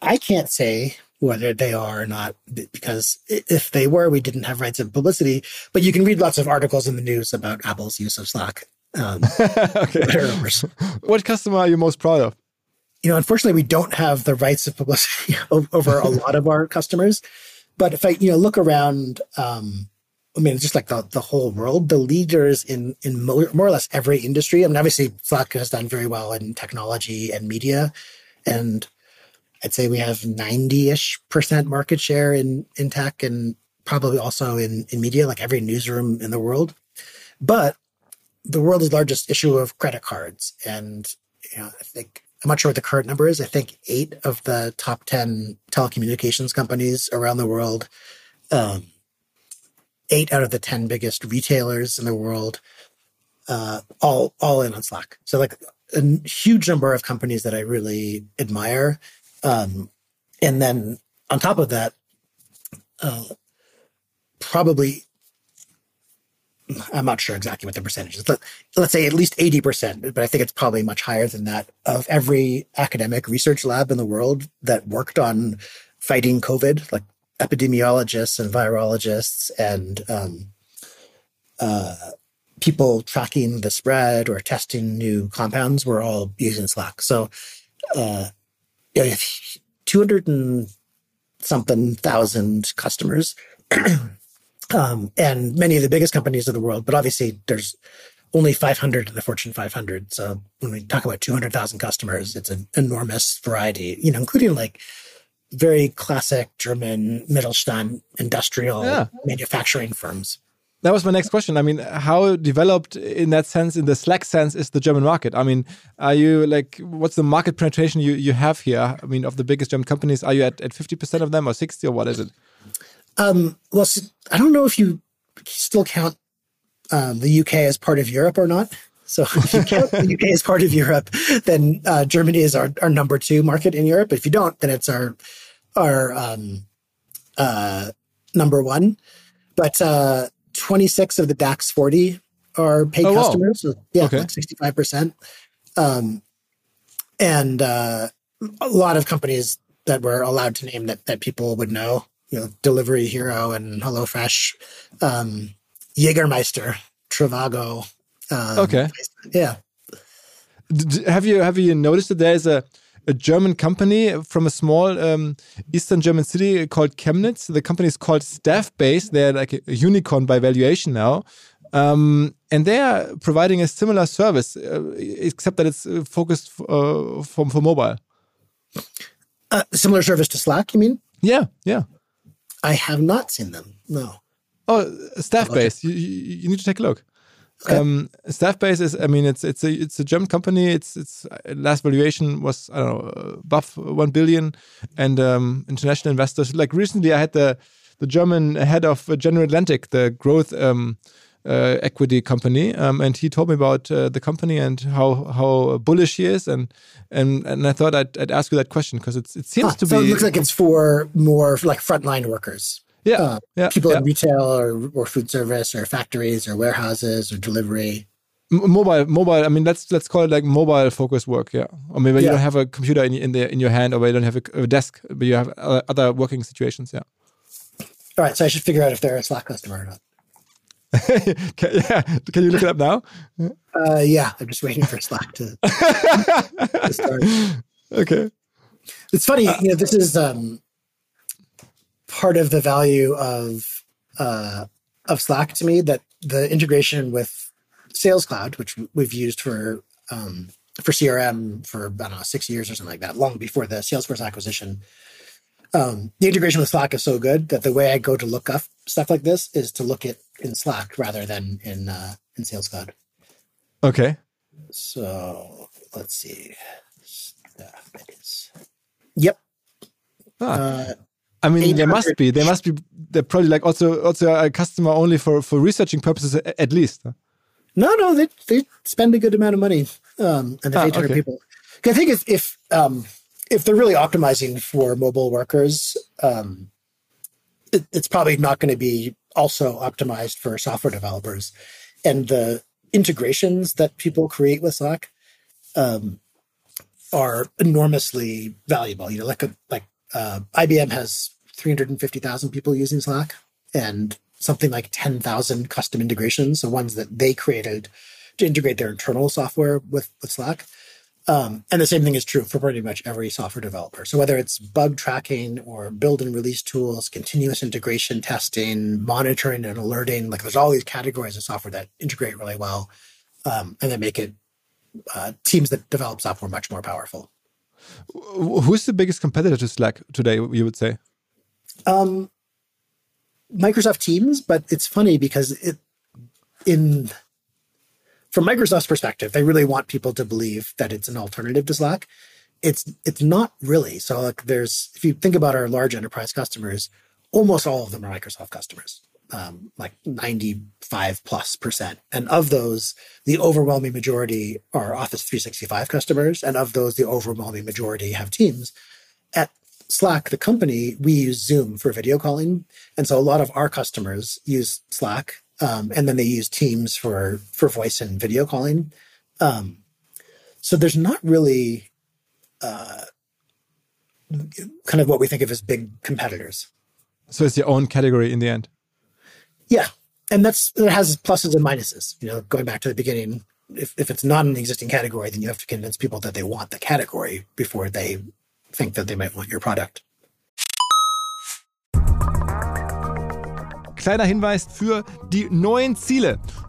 I can't say whether they are or not because if they were, we didn't have rights of publicity. But you can read lots of articles in the news about Apple's use of Slack. Um, [LAUGHS] okay. What customer are you most proud of? You know, unfortunately, we don't have the rights of publicity [LAUGHS] over a lot of our customers. But if I, you know, look around, um, I mean, just like the, the whole world, the leaders in, in more, more or less every industry. I mean, obviously Slack has done very well in technology and media. And I'd say we have 90 ish percent market share in, in tech and probably also in, in media, like every newsroom in the world. But the world's largest issue of credit cards. And, you know, I think, I'm not sure what the current number is. I think eight of the top 10 telecommunications companies around the world um, eight out of the 10 biggest retailers in the world, uh, all, all in on Slack. So like a huge number of companies that I really admire. Um, and then on top of that, uh, probably, I'm not sure exactly what the percentage is. Let, let's say at least 80%, but I think it's probably much higher than that of every academic research lab in the world that worked on fighting COVID, like epidemiologists and virologists and um, uh, people tracking the spread or testing new compounds were all using Slack. So, uh, know, 200 and something thousand customers, [CLEARS THROAT] um, and many of the biggest companies of the world. But obviously, there's only 500 in the Fortune 500. So when we talk about 200,000 customers, it's an enormous variety, you know, including like very classic German Mittelstand industrial yeah. manufacturing firms. That was my next question. I mean, how developed in that sense, in the Slack sense, is the German market? I mean, are you like, what's the market penetration you, you have here? I mean, of the biggest German companies, are you at, at 50% of them or 60 or what is it? Um, well, I don't know if you still count um, the UK as part of Europe or not. So [LAUGHS] if you count the UK as part of Europe, then uh, Germany is our, our number two market in Europe. If you don't, then it's our our um, uh, number one. But uh, 26 of the DAX 40 are paid oh, customers. Wow. So, yeah, okay. like 65%. Um, and uh, a lot of companies that were allowed to name that, that people would know, you know, Delivery Hero and HelloFresh, um, Jägermeister, Trivago, um, okay. Yeah. Have you have you noticed that there's a a German company from a small um, eastern German city called Chemnitz. The company is called Staffbase. They're like a, unicorn by valuation now. Um, and they are providing a similar service, uh, except that it's uh, focused uh, for, for mobile. Uh, similar service to Slack, you mean? Yeah, yeah. I have not seen them. No. Oh, Staffbase. You, you, you need to take a look. Okay. Um, Staffbase is, I mean, it's it's a it's a German company. Its its last valuation was I don't know above one billion, and um, international investors. Like recently, I had the the German head of General Atlantic, the growth um, uh, equity company, um, and he told me about uh, the company and how how bullish he is, and and and I thought I'd, I'd ask you that question because it seems to so be. it looks like it's for more like frontline workers. Yeah, uh, yeah people yeah. in retail or, or food service or factories or warehouses or delivery. M mobile, mobile. I mean, let's let's call it like mobile focused work, yeah. Or maybe yeah. you don't have a computer in in, the, in your hand, or you don't have a, a desk, but you have other working situations, yeah. All right, so I should figure out if they're a Slack customer or not. [LAUGHS] can, yeah, can you look it up now? Uh, yeah, I'm just waiting for Slack to, to start. [LAUGHS] Okay. It's funny, uh, you know, this is um, part of the value of uh, of Slack to me that the integration with Sales Cloud, which we've used for um, for CRM for I don't know six years or something like that, long before the Salesforce acquisition, um, the integration with Slack is so good that the way I go to look up stuff like this is to look it in Slack rather than in uh, in Sales Cloud. Okay. So let's see. Yep. Ah. Uh, I mean, there must be. There must be. They're probably like also also a customer only for for researching purposes at least. No, no, they they spend a good amount of money, um, and they have ah, 800 okay. people. I think if if um, if they're really optimizing for mobile workers, um, it, it's probably not going to be also optimized for software developers. And the integrations that people create with Slack um, are enormously valuable. You know, like a, like uh, IBM has 350,000 people using Slack and something like 10,000 custom integrations, so ones that they created to integrate their internal software with, with Slack. Um, and the same thing is true for pretty much every software developer. So whether it's bug tracking or build and release tools, continuous integration testing, monitoring and alerting, like there's all these categories of software that integrate really well um, and that make it uh, teams that develop software much more powerful. Who's the biggest competitor to Slack today? You would say? Um, Microsoft Teams, but it's funny because it in from Microsoft's perspective, they really want people to believe that it's an alternative to Slack. It's it's not really. So like there's if you think about our large enterprise customers, almost all of them are Microsoft customers. Um, like 95 plus percent. And of those, the overwhelming majority are Office 365 customers. And of those, the overwhelming majority have Teams. At Slack, the company, we use Zoom for video calling. And so a lot of our customers use Slack um, and then they use Teams for for voice and video calling. Um, so there's not really uh, kind of what we think of as big competitors. So it's your own category in the end. Yeah, and that's it has pluses and minuses. You know, going back to the beginning, if if it's not an existing category, then you have to convince people that they want the category before they think that they might want your product. Kleiner Hinweis für die neuen Ziele.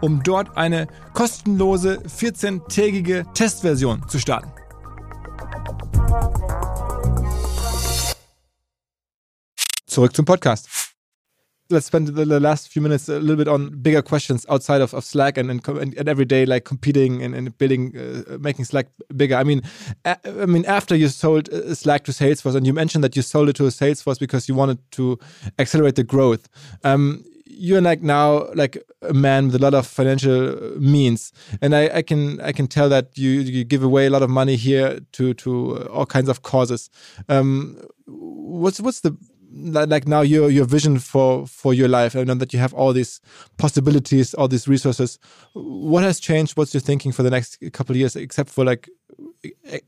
um dort eine kostenlose 14-tägige Testversion zu starten. Zurück zum Podcast. Let's spend the, last few minutes a little bit on bigger questions outside of, of Slack and, and, and every day like competing and, and building, uh, making Slack bigger. I mean, I mean, after you sold uh, Slack to Salesforce, and you mentioned that you sold it to Salesforce because you wanted to accelerate the growth. Um, you're like now like a man with a lot of financial means. And I, I, can i can tell that you, you give away a lot of money here to to all kinds of causes. Um, what's what's the like now your your vision for for your life? And that you have all these possibilities all these resources. What has changed? What's your thinking for the next couple years except for like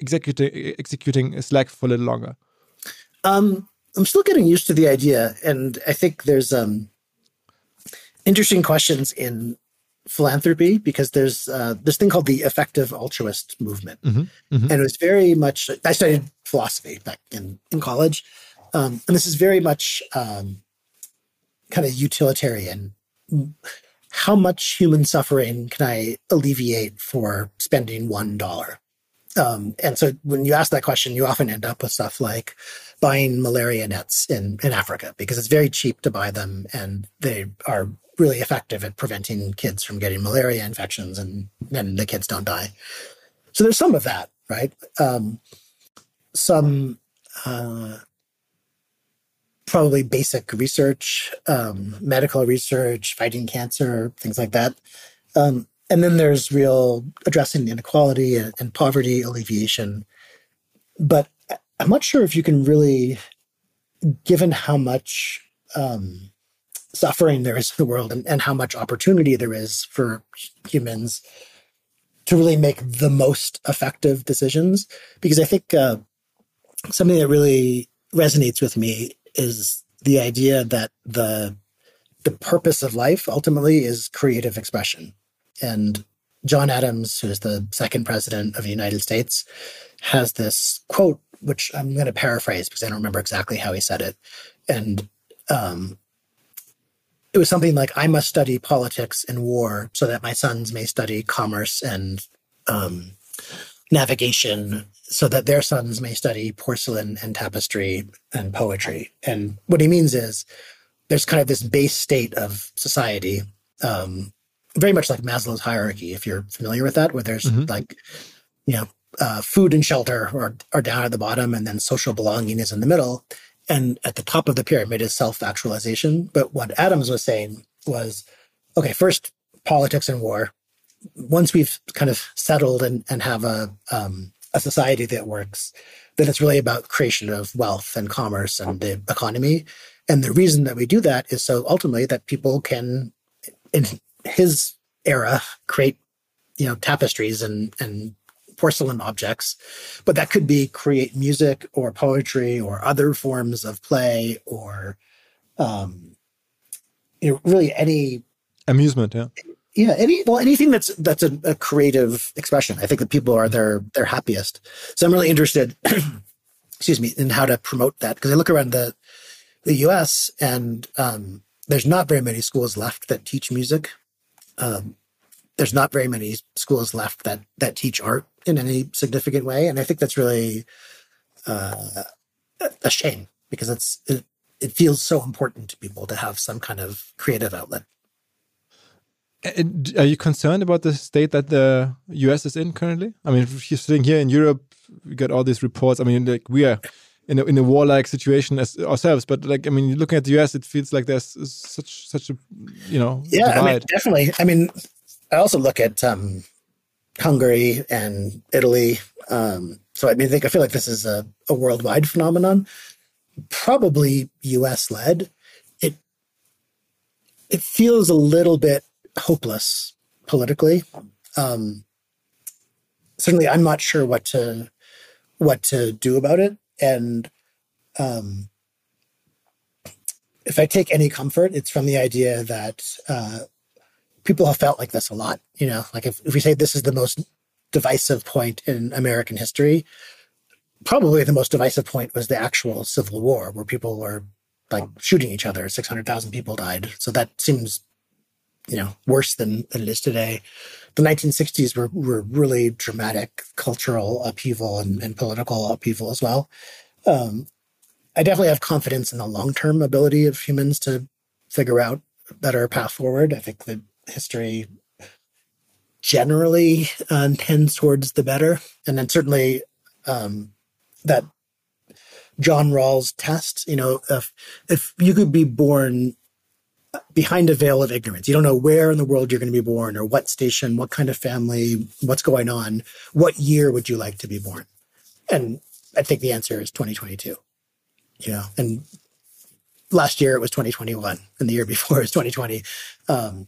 executing executing slack for a little longer? Um i'm still getting used to the idea and i think there's um interesting questions in philanthropy because there's uh, this thing called the effective altruist movement, mm-hmm, mm-hmm. and it was very much. I studied philosophy back in in college, um, and this is very much um, kind of utilitarian. How much human suffering can I alleviate for spending one dollar? Um, and so when you ask that question, you often end up with stuff like buying malaria nets in, in Africa because it's very cheap to buy them and they are really effective at preventing kids from getting malaria infections and then the kids don't die. So there's some of that, right? Um, some uh, probably basic research, um, medical research, fighting cancer, things like that. Um, and then there's real addressing inequality and, and, poverty alleviation. But I'm not sure if you can really, given how much um, suffering there is in the world and, and how much opportunity there is for humans to really make the most effective decisions. Because I think uh, something that really resonates with me is the idea that the the purpose of life ultimately is creative expression. And John Adams, who's the second president of the United States, has this quote, which I'm going to paraphrase because I don't remember exactly how he said it. And um, it was something like I must study politics and war so that my sons may study commerce and um, navigation so that their sons may study porcelain and tapestry and poetry. And what he means is there's kind of this base state of society, um, very much like Maslow's hierarchy, if you're familiar with that, where there's mm-hmm. like, you know, uh, food and shelter are, are down at the bottom and then social belonging is in the middle. And at the top of the pyramid is self actualization. But what Adams was saying was okay, first, politics and war. Once we've kind of settled and, and have a, um, a society that works, then it's really about creation of wealth and commerce and the economy. And the reason that we do that is so ultimately that people can, in his era, create, you know, tapestries and, and porcelain objects, but that could be create music or poetry or other forms of play or, um, you know, really any amusement. Yeah. Yeah. Any, well, anything that's, that's a, a creative expression. I think that people are their, their happiest. So I'm really interested, [CLEARS THROAT] excuse me, in how to promote that. Cause I look around the, the US and, um, there's not very many schools left that teach music. Um, there's not very many schools left that that teach art in any significant way, and I think that's really uh, a shame because it's it, it feels so important to people to have some kind of creative outlet. Are you concerned about the state that the U.S. is in currently? I mean, if you're sitting here in Europe, we got all these reports. I mean, like we are in a, in a warlike situation as ourselves, but like I mean, looking at the U.S., it feels like there's such such a you know yeah, I mean, definitely. I mean, I also look at um, Hungary and Italy. Um, so I mean, I think I feel like this is a, a worldwide phenomenon, probably U.S. led. It it feels a little bit hopeless politically. Um, certainly, I'm not sure what to what to do about it, and um, if I take any comfort, it's from the idea that uh, people have felt like this a lot. You know, like if, if we say this is the most divisive point in American history, probably the most divisive point was the actual Civil War, where people were like shooting each other. Six hundred thousand people died. So that seems, you know, worse than, than it is today. The 1960s were were really dramatic cultural upheaval and, and political upheaval as well. Um, I definitely have confidence in the long term ability of humans to figure out better path forward. I think that history generally uh, tends towards the better. And then certainly um, that John Rawls test, you know, if, if you could be born behind a veil of ignorance, you don't know where in the world you're going to be born or what station, what kind of family, what's going on, what year would you like to be born? And I think the answer is 2022, you know, and last year it was 2021 and the year before it was 2020. Um,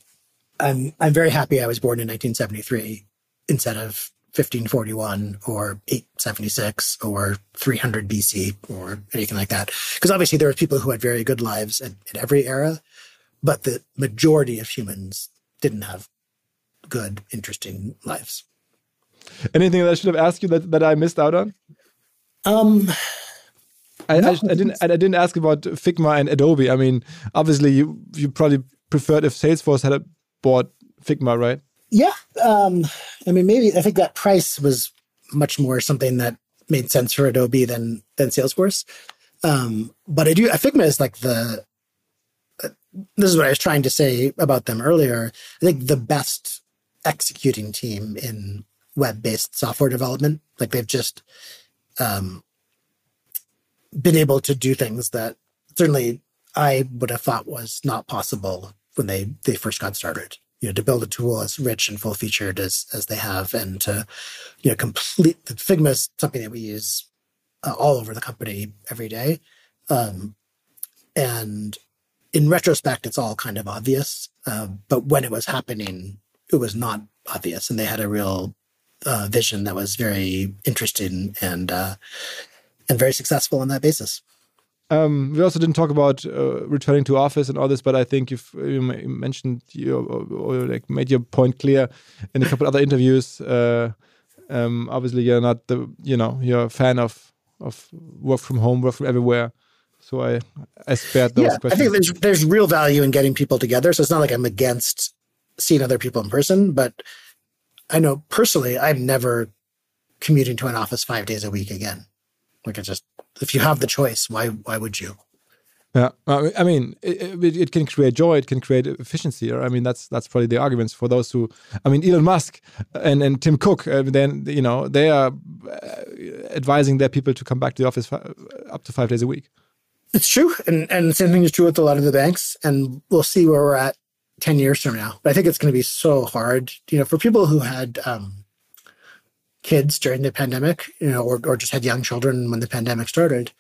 I'm I'm very happy I was born in 1973 instead of 1541 or 876 or 300 BC or anything like that. Because obviously there were people who had very good lives at, at every era, but the majority of humans didn't have good, interesting lives. Anything that I should have asked you that, that I missed out on? Um, I, no, I, I, didn't. I didn't ask about Figma and Adobe. I mean, obviously, you you probably preferred if Salesforce had bought Figma, right? Yeah. Um, I mean, maybe I think that price was much more something that made sense for Adobe than than Salesforce. Um, but I do. I Figma is like the. Uh, this is what I was trying to say about them earlier. I think the best executing team in web-based software development. Like they've just um, been able to do things that certainly I would have thought was not possible when they they first got started. You know, to build a tool as rich and full featured as as they have, and to you know complete the Figma is something that we use uh, all over the company every day. Um, and in retrospect, it's all kind of obvious, uh, but when it was happening, it was not obvious, and they had a real uh, vision that was very interesting and uh, and very successful on that basis. Um, we also didn't talk about uh, returning to office and all this, but I think you've you mentioned you or, or, like made your point clear in a couple other interviews. Uh, um, obviously, you're not the you know you're a fan of of work from home, work from everywhere. So I I spared those yeah, questions. I think there's there's real value in getting people together. So it's not like I'm against seeing other people in person, but I know personally, I'm never commuting to an office five days a week again. Like I just, if you have the choice, why why would you? Yeah, I mean, it, it, can create joy, it can create efficiency. I mean, that's that's probably the arguments for those who. I mean, Elon Musk and and Tim Cook, uh, then you know they are uh, advising their people to come back to the office up to five days a week. It's true, and and the same thing is true with a lot of the banks. And we'll see where we're at 10 years from now. But I think it's going to be so hard, you know, for people who had um, kids during the pandemic, you know, or, or just had young children when the pandemic started.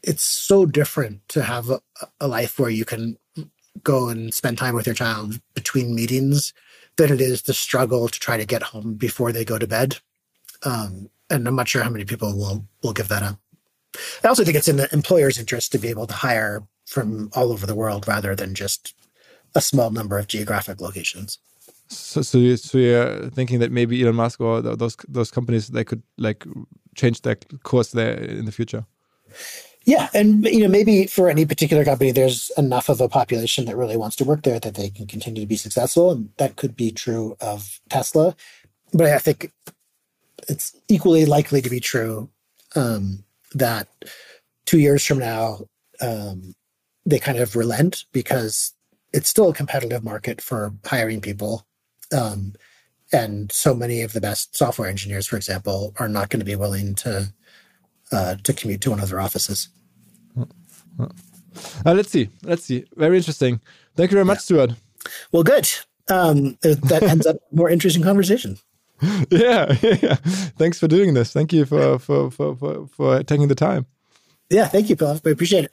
It's so different to have a, a life where you can go and spend time with your child between meetings than it is to struggle to try to get home before they go to bed. Um, and I'm not sure how many people will will give that up. I also think it's in the employer's interest to be able to hire from all over the world rather than just a small number of geographic locations. So, so, you, so you're thinking that maybe Elon Musk or those those companies they could like change their course there in the future. Yeah, and you know maybe for any particular company, there's enough of a population that really wants to work there that they can continue to be successful, and that could be true of Tesla. But I think it's equally likely to be true um, that two years from now um, they kind of relent because it's still a competitive market for hiring people. Um, and so many of the best software engineers, for example, are not going to be willing to uh, to commute to one of their offices. Uh, let's see. Let's see. Very interesting. Thank you very much, yeah. Stewart. Well, good. Um, that ends up more interesting conversation. [LAUGHS] [LAUGHS] Yeah, yeah. Thanks for doing this. Thank you for for for for, for taking the time. Yeah, thank you, Paul. I appreciate it.